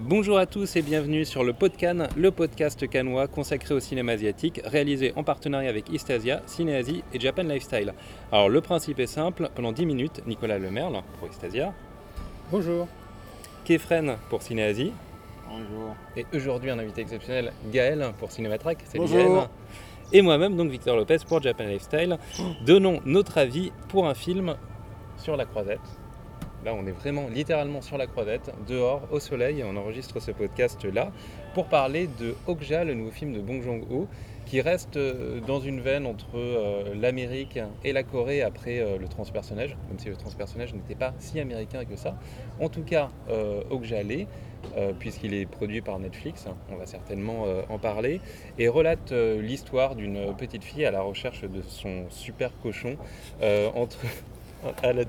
Bonjour à tous et bienvenue sur le Podcan, le podcast canois consacré au cinéma asiatique, réalisé en partenariat avec Eastasia, Cinéasie et Japan Lifestyle. Alors le principe est simple, pendant 10 minutes, Nicolas Lemerle pour Eastasia. Bonjour. Kefren pour Cinéasie. Bonjour. Et aujourd'hui un invité exceptionnel, Gaël pour Cinématrack. Salut Bonjour. Et moi-même, donc Victor Lopez pour Japan Lifestyle. Donnons notre avis pour un film sur la croisette. Là, on est vraiment littéralement sur la croisette, dehors, au soleil, et on enregistre ce podcast-là pour parler de Okja, le nouveau film de Bong Joon-ho, qui reste euh, dans une veine entre euh, l'Amérique et la Corée après euh, le transpersonnage, même si le transpersonnage n'était pas si américain que ça. En tout cas, Okja l'est, puisqu'il est produit par Netflix, on va certainement en parler, et relate l'histoire d'une petite fille à la recherche de son super cochon entre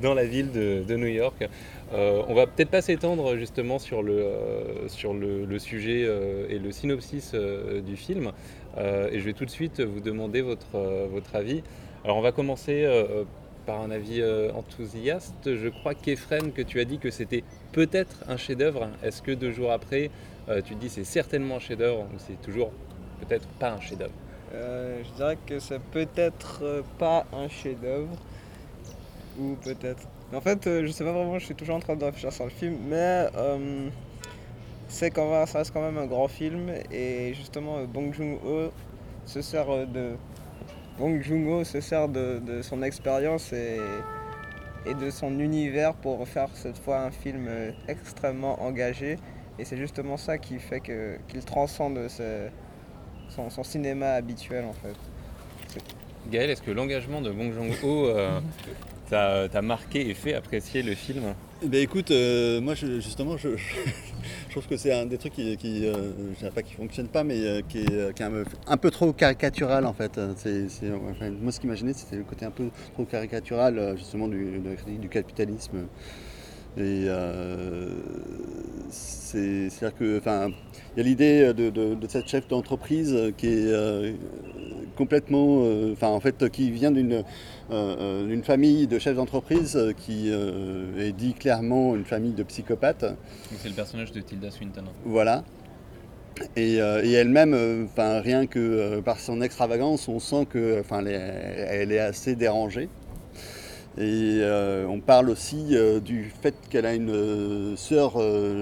dans la ville de, New York. Euh, on va peut-être pas s'étendre justement sur le, euh, sur le, sujet euh, et le synopsis du film. et je vais tout de suite vous demander votre, votre avis. Alors on va commencer par un avis enthousiaste. Je crois qu'Efren, que tu as dit que c'était peut-être un chef-d'œuvre. Est-ce que deux jours après, tu te dis c'est certainement un chef-d'œuvre ou c'est toujours peut-être pas un chef-d'œuvre? Je dirais que c'est peut-être pas un chef-d'œuvre ou peut-être. En fait, euh, je sais pas vraiment, je suis toujours en train de réfléchir sur le film, mais euh, c'est quand même, ça reste quand même un grand film et justement euh, Bong Joon-ho se sert de Bong Joon-ho se sert de, son expérience et, et, de son univers pour faire cette fois un film extrêmement engagé et c'est justement ça qui fait que qu'il transcende son, son, cinéma habituel en fait. Gaël, est-ce que l'engagement de Bong Joon-ho t'a marqué et fait apprécier le film? Eh ben écoute, euh, moi justement, je, trouve que c'est un des trucs qui, qui euh, je dirais pas qui fonctionne pas, mais euh, qui est, un, peu trop caricatural en fait. moi, ce qui m'imaginait, c'était le côté un peu trop caricatural justement du, du capitalisme. Et c'est-à-dire que, enfin, il y a l'idée de, cette chef d'entreprise qui est complètement, enfin, en fait, qui vient d'une euh, une famille de chefs d'entreprise qui euh, est dit clairement une famille de psychopathes. C'est le personnage de Tilda Swinton. Voilà. Et, euh, elle-même, enfin rien que par son extravagance, on sent que, enfin, elle, est assez dérangée. Et on parle aussi du fait qu'elle a une sœur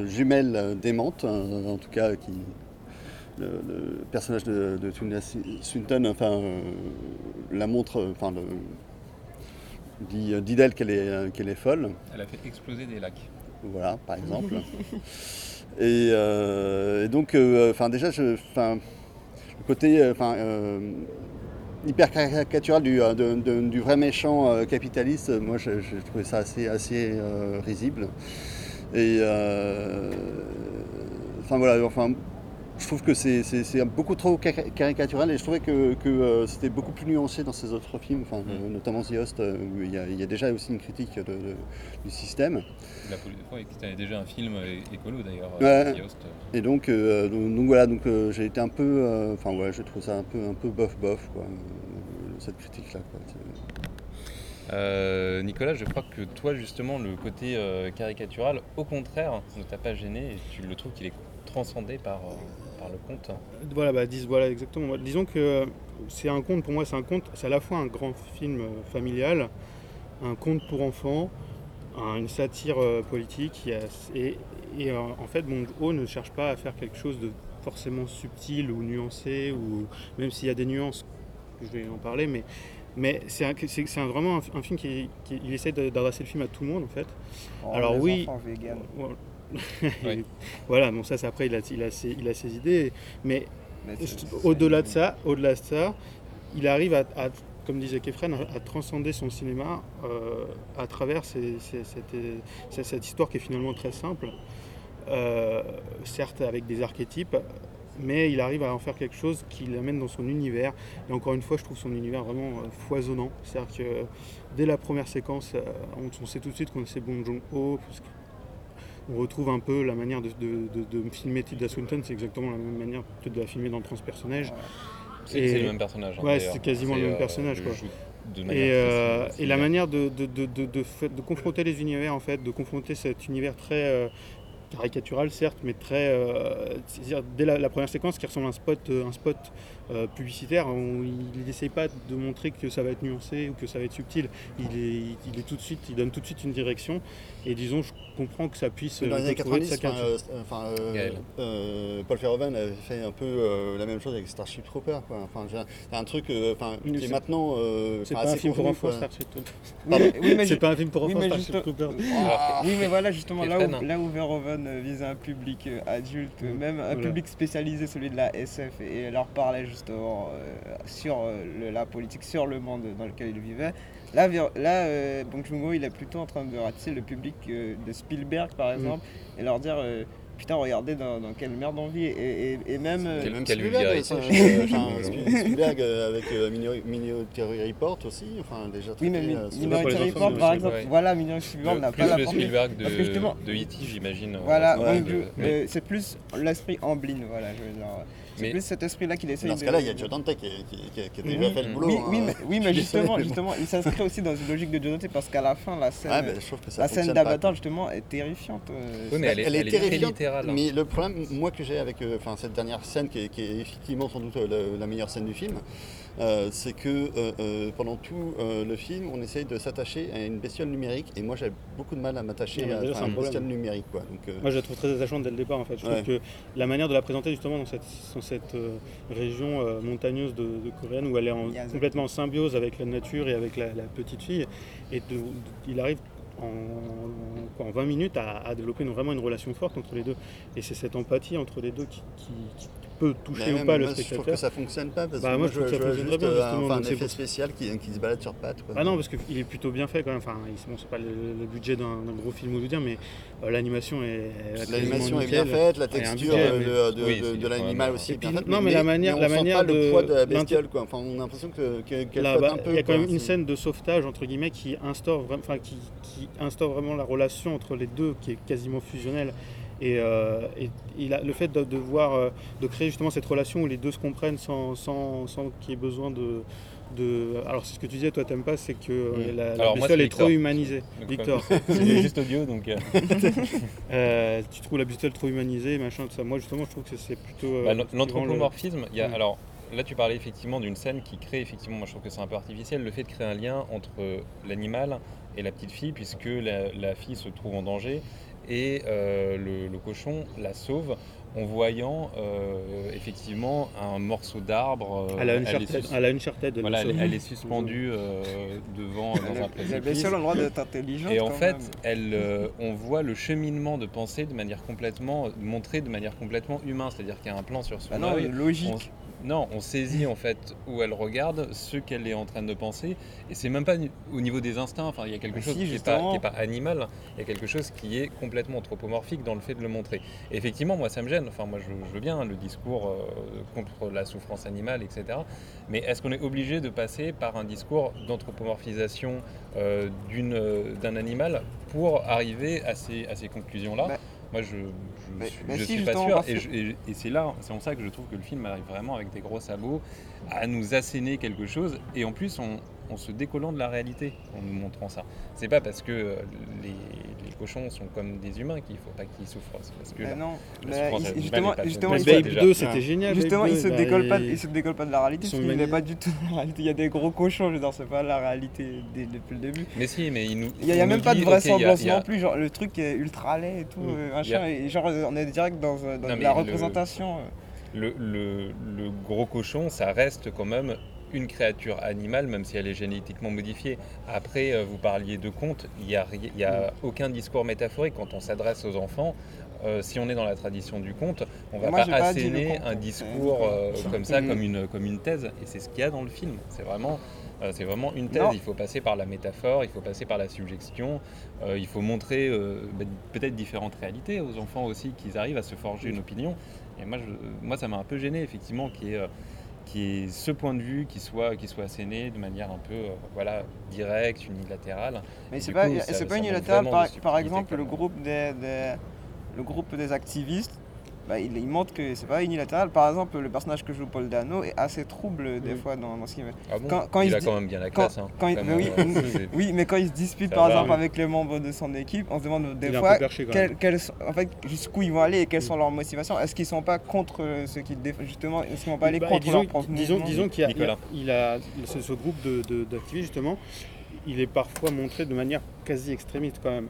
jumelle démente, en tout cas qui, le, personnage de, de Tilda Swinton enfin, la montre, enfin, le, dit, euh, d'elle qu'elle est, euh, qu'elle est folle. Elle a fait exploser des lacs. Voilà, par exemple. Euh, et, donc, enfin déjà, je, le côté hyper caricatural du, du, vrai méchant capitaliste, moi, j'ai trouvé ça assez, assez risible. Et enfin voilà, enfin je trouve que c'est beaucoup trop caricatural et je trouvais que, euh, c'était beaucoup plus nuancé dans ces autres films, enfin, mm. notamment The Host, euh, où il y, a, déjà aussi une critique du système. C'était déjà un film écolo d'ailleurs, The Host. Et donc, euh, donc, voilà, donc j'ai été un peu, enfin ouais, je trouve ça un peu, un peu bof bof, quoi, cette critique-là. Nicolas, je crois que toi justement le côté caricatural, au contraire, ne t'a pas gêné et tu le trouves qu'il est transcendé par, par le conte. Voilà, bah, voilà, exactement. Disons que c'est un conte, pour moi, c'est un conte, c'est à la fois un grand film euh, familial, un conte pour enfants, une satire euh, politique, et, et euh, en fait, haut ne cherche pas à faire quelque chose de forcément subtil ou nuancé, ou même s'il y a des nuances, je vais en parler, mais, mais c'est vraiment un, film qui, il essaie d'adresser le film à tout le monde en fait. Oh, Alors oui, voilà, bon ça c'est après il a, il, a ses, il a ses idées, mais, au-delà de ça, au-delà de ça, il arrive à, comme disait Kefren, à, transcender son cinéma euh, à travers cette, histoire qui est finalement très simple, euh, certes avec des archétypes, mais il arrive à en faire quelque chose qui l'amène dans son univers. Et encore une fois, je trouve son univers vraiment euh, foisonnant. C'est-à-dire que dès la première séquence, on, sait tout de suite qu'on sait Bon Jong-ho, on retrouve un peu la manière de, filmer Tilda Swinton, c'est exactement la même manière de la filmer dans Transpersonnage. C'est le même personnage. Hein, ouais, c'est quasiment le même euh, personnage. Quoi. Et, euh, la manière de, de, confronter les univers, en fait, de confronter cet univers très, euh, caricatural certes, mais très. Euh, c'est-à-dire dès la, première séquence qui ressemble à un spot, un spot publicitaire, il n'essaye pas de montrer que ça va être nuancé ou que ça va être subtil. Il est, il est tout de suite, il donne tout de suite une direction. Et disons, je comprends que ça puisse. Dans les années 90, enfin, Paul Verhoeven avait fait un peu la même chose avec Starship Trooper. Quoi. Enfin, c'est un truc, enfin, qui est maintenant. c'est pas, un film pour enfants, Starship Trooper. c'est pas un film pour enfants, Starship Trooper. Oui, mais voilà, justement, là où, là où Verhoeven visait un public adulte, même un public spécialisé, celui de la SF, et leur parlait justement sur la politique, sur le monde dans lequel il vivait. Là, là euh, Bong Joon-ho, il est plutôt en train de ratisser le public euh, de Spielberg, par mm. exemple, et leur dire euh, putain, regardez dans, quelle merde on vit. Et, et, même. Quel, même Spielberg, Spielberg avec Minority Report aussi. Enfin, déjà oui, mais Minority Report, par exemple, voilà, Minority Report n'a pas la le Spielberg de, de E.T., j'imagine. Voilà, c'est plus l'esprit Amblin, voilà, je veux dire. C'est plus cet esprit-là qu'il essaie Dans ce cas-là, il y a Joe Dante qui, qui, a déjà fait le boulot. Oui, hein. oui, mais, justement, justement, il s'inscrit aussi dans une logique de Joe Dante parce qu'à la fin, la scène, la scène d'Avatar, justement, est terrifiante. Euh, oui, mais elle, est, terrifiante, littérale. Hein. Mais le problème, moi, que j'ai avec euh, cette dernière scène, qui est, effectivement sans doute euh, la meilleure scène du film, euh, c'est que euh, euh, pendant tout le film, on essaye de s'attacher à une bestiole numérique, et moi j'ai beaucoup de mal à m'attacher à, une bestiole numérique. Quoi. moi je la trouve très attachante dès le départ en fait. Je trouve que la manière de la présenter justement dans cette, cette région montagneuse de, de, Coréenne où elle est complètement en symbiose avec la nature et avec la, petite fille, et il arrive en, en, 20 minutes à, développer vraiment une relation forte entre les deux. Et c'est cette empathie entre les deux qui, peut toucher ou pas le spectateur. Je trouve que ça fonctionne pas parce bah, que moi, je, juste bien, un, effet spécial qui, qui, se balade sur pattes. Quoi. Ah non, parce qu'il est plutôt bien fait quand même. Enfin, bon, c'est pas le, le, budget d'un gros film hollywoodien, mais euh, l'animation est. L'animation est bien faite, la texture de, de, de, l'animal aussi est bien faite. Non, mais, la manière, la manière de. le poids de la bestiole, quoi. Enfin, on a l'impression qu'elle flotte un peu. Il y a quand même une scène de sauvetage entre guillemets qui instaure, enfin, qui instaure vraiment la relation entre les deux, qui est quasiment fusionnelle. Et, euh, le fait de, voir, euh, de créer justement cette relation où les deux se comprennent sans, sans, sans qu'il y ait besoin de, de... Alors, c'est ce que tu disais, toi, t'aimes pas, c'est que euh, la, la bestiole est trop humanisée. Victor. c'est juste audio, donc. tu trouves la bestiole trop humanisée, machin, tout ça. Moi, justement, je trouve que c'est plutôt. Bah, L'anthropomorphisme, il y a. Alors, là, tu parlais effectivement d'une scène qui crée, effectivement, moi je trouve que c'est un peu artificiel, le fait de créer un lien entre l'animal et la petite fille, puisque la, fille se trouve en danger et euh, le, cochon la sauve en voyant euh, effectivement un morceau d'arbre. Euh, elle, a une elle, voilà, elle, est suspendue devant dans un précipice. Elle a le droit d'être intelligente. Et en fait, elle, on voit le cheminement de pensée de manière complètement montré de manière complètement humaine, c'est-à-dire qu'il y a un plan sur son bah logique. Non, on saisit en fait où elle regarde, ce qu'elle est en train de penser, et c'est même pas au niveau des instincts. Enfin, il y a quelque ah, chose qui n'est pas, animal, il y a quelque chose qui est complètement anthropomorphique dans le fait de le montrer. effectivement, moi, ça me gêne. Enfin, moi, je, veux bien le discours euh, contre la souffrance animale, etc. Mais est-ce qu'on est obligé de passer par un discours d'anthropomorphisation euh, euh, d'un animal pour arriver à ces, à ces conclusions-là? Bah, moi, je suis, pas sûr. Et, c'est là, c'est en ça que je trouve que le film arrive vraiment avec des gros sabots à nous asséner quelque chose. Et en plus, on, en se décollant de la réalité en nous montrant ça. C'est pas parce que euh, les, cochons sont comme des humains qu'il faut pas qu'ils souffrent. Parce que bah non, justement, justement, Babe 2 c'était génial. Justement, ils se décollent pas, ils se décollent pas de la réalité. Parce n'est pas du tout la réalité. Il y a des gros cochons, je veux c'est pas la réalité depuis le début. Mais si, mais il nous. Il y a, même pas de vraisemblance non plus. Genre le truc est ultra laid et tout, mm. euh, machin. genre on est direct dans, la représentation. Le, le, le, gros cochon, ça reste quand même une créature animale, même si elle est génétiquement modifiée. Après, euh, vous parliez de conte, il n'y a, y a aucun discours métaphorique quand on s'adresse aux enfants. Euh, si on est dans la tradition du conte, on va pas asséner un discours euh, comme ça, comme une, comme une thèse. Et c'est ce qu'il y a dans le film. C'est vraiment, c'est vraiment une thèse. Il faut passer par la métaphore, il faut passer par la subjection, il faut montrer bah, peut-être différentes réalités aux enfants aussi, qu'ils arrivent à se forger une opinion. Et moi, je, moi ça m'a un peu gêné, effectivement, qui est qui est ce point de vue qui soit, qui soit asséné de manière un peu euh, voilà, directe, unilatérale. Mais c'est pas, pas unilatéral, par, par exemple, le groupe des, le groupe des activistes bah, il, il montre que c'est pas unilatéral. Par exemple, le personnage que joue Paul Dano est assez trouble des fois dans, dans ce qu'il fait. Ah bon Quand- quand il, il a quand même bien la quand- classe. hein. quand il- Quand mais oui, mais quand il se dispute Ça par va, exemple oui. avec les membres de son équipe, on se demande des fois en fait, jusqu'où ils vont aller et quelles sont leurs motivations. Est-ce qu'ils sont pas contre euh, ceux qui défendent Justement, est-ce qu'ils vont pas aller Bah, contre disons, leur propre disons, disons qu'il y a, il y a- Nicolas. il a- ce, ce groupe de- de- d'activistes justement, il est parfois montré de manière quasi extrémiste quand même.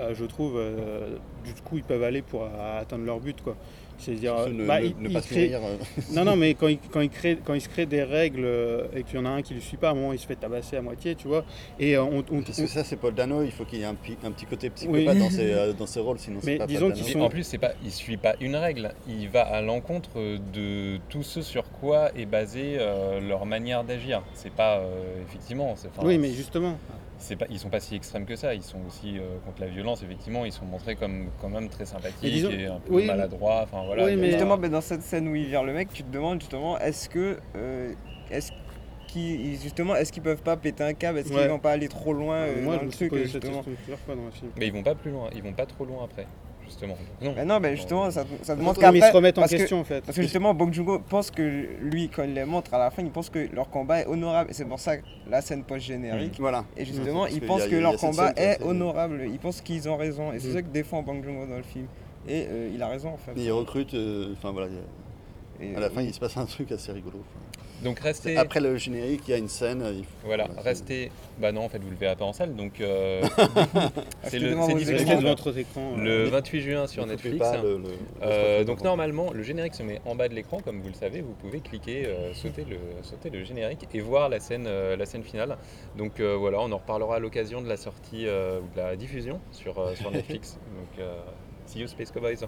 Euh, je trouve, euh, du coup, ils peuvent aller pour euh, atteindre leur but quoi. C'est-à-dire, ne, bah, ne- ne pas se crée- nourrir, euh, Non, non, mais quand il, quand, il crée, quand il se crée des règles et qu'il y en a un qui ne le suit pas, à un moment il se fait tabasser à moitié, tu vois. Et euh, on, on- Parce que ça, c'est Paul Dano, il faut qu'il y ait un, petit côté psychopathe Oui. dans, ses, euh, dans ses rôles, sinon Mais c'est pas disons Paul Dano. sont- en plus, c'est pas, il suit pas une règle. Il va à l'encontre de tout ce sur quoi est basée euh, leur manière d'agir. C'est pas euh, effectivement. enfin, oui, mais justement. C'est pas, ils sont pas si extrêmes que ça. Ils sont aussi euh, contre la violence. Effectivement, ils sont montrés comme quand même très sympathiques disons- et un peu oui, maladroits. Enfin voilà. Oui, mais- Justement, mais dans cette scène où il vire le mec, tu te demandes justement, est-ce que, euh, est-ce qu'ils, justement, est-ce qu'ils peuvent pas péter un câble? Est-ce Ouais. qu'ils vont pas aller trop loin euh, Moi, dans je le me truc justement? fois dans le film. Mais ils vont pas plus loin. Ils vont pas trop loin après, justement. Non. Mais non, mais justement, ça, ça demande mais ils qu'après, se remettent en parce que- question en fait. Parce que justement, Bong Joon-ho pense que lui, quand il les montre à la fin, il pense que leur combat est honorable. Et c'est pour ça que la scène post-générique. Voilà. Et justement, il pense que leur combat est honorable. Il pense qu'ils ont raison. Et c'est Mm. ça que défend Bong Joon-ho dans le film. Et euh, il a raison en fait. Il recrute, euh, enfin voilà, a- Et, à la fin il se passe un truc assez rigolo. Donc restez. Après le générique, il y a une scène. il faut- Voilà, restez. Bah non, en fait, vous le verrez pas en salle. Donc euh, c'est le- devant c'est vos disponible écrans. Restez devant votre écran. le euh, 28 juin sur Netflix. pas le- le- Euh, donc normalement, le générique se met en bas de l'écran, comme vous le savez, vous pouvez cliquer, euh, sauter, le, sauter le générique et voir la scène, euh, la scène finale. Donc euh, voilà, on en reparlera à l'occasion de la sortie euh, ou de la diffusion sur, euh, sur Netflix. donc euh, see you Space Cowboys.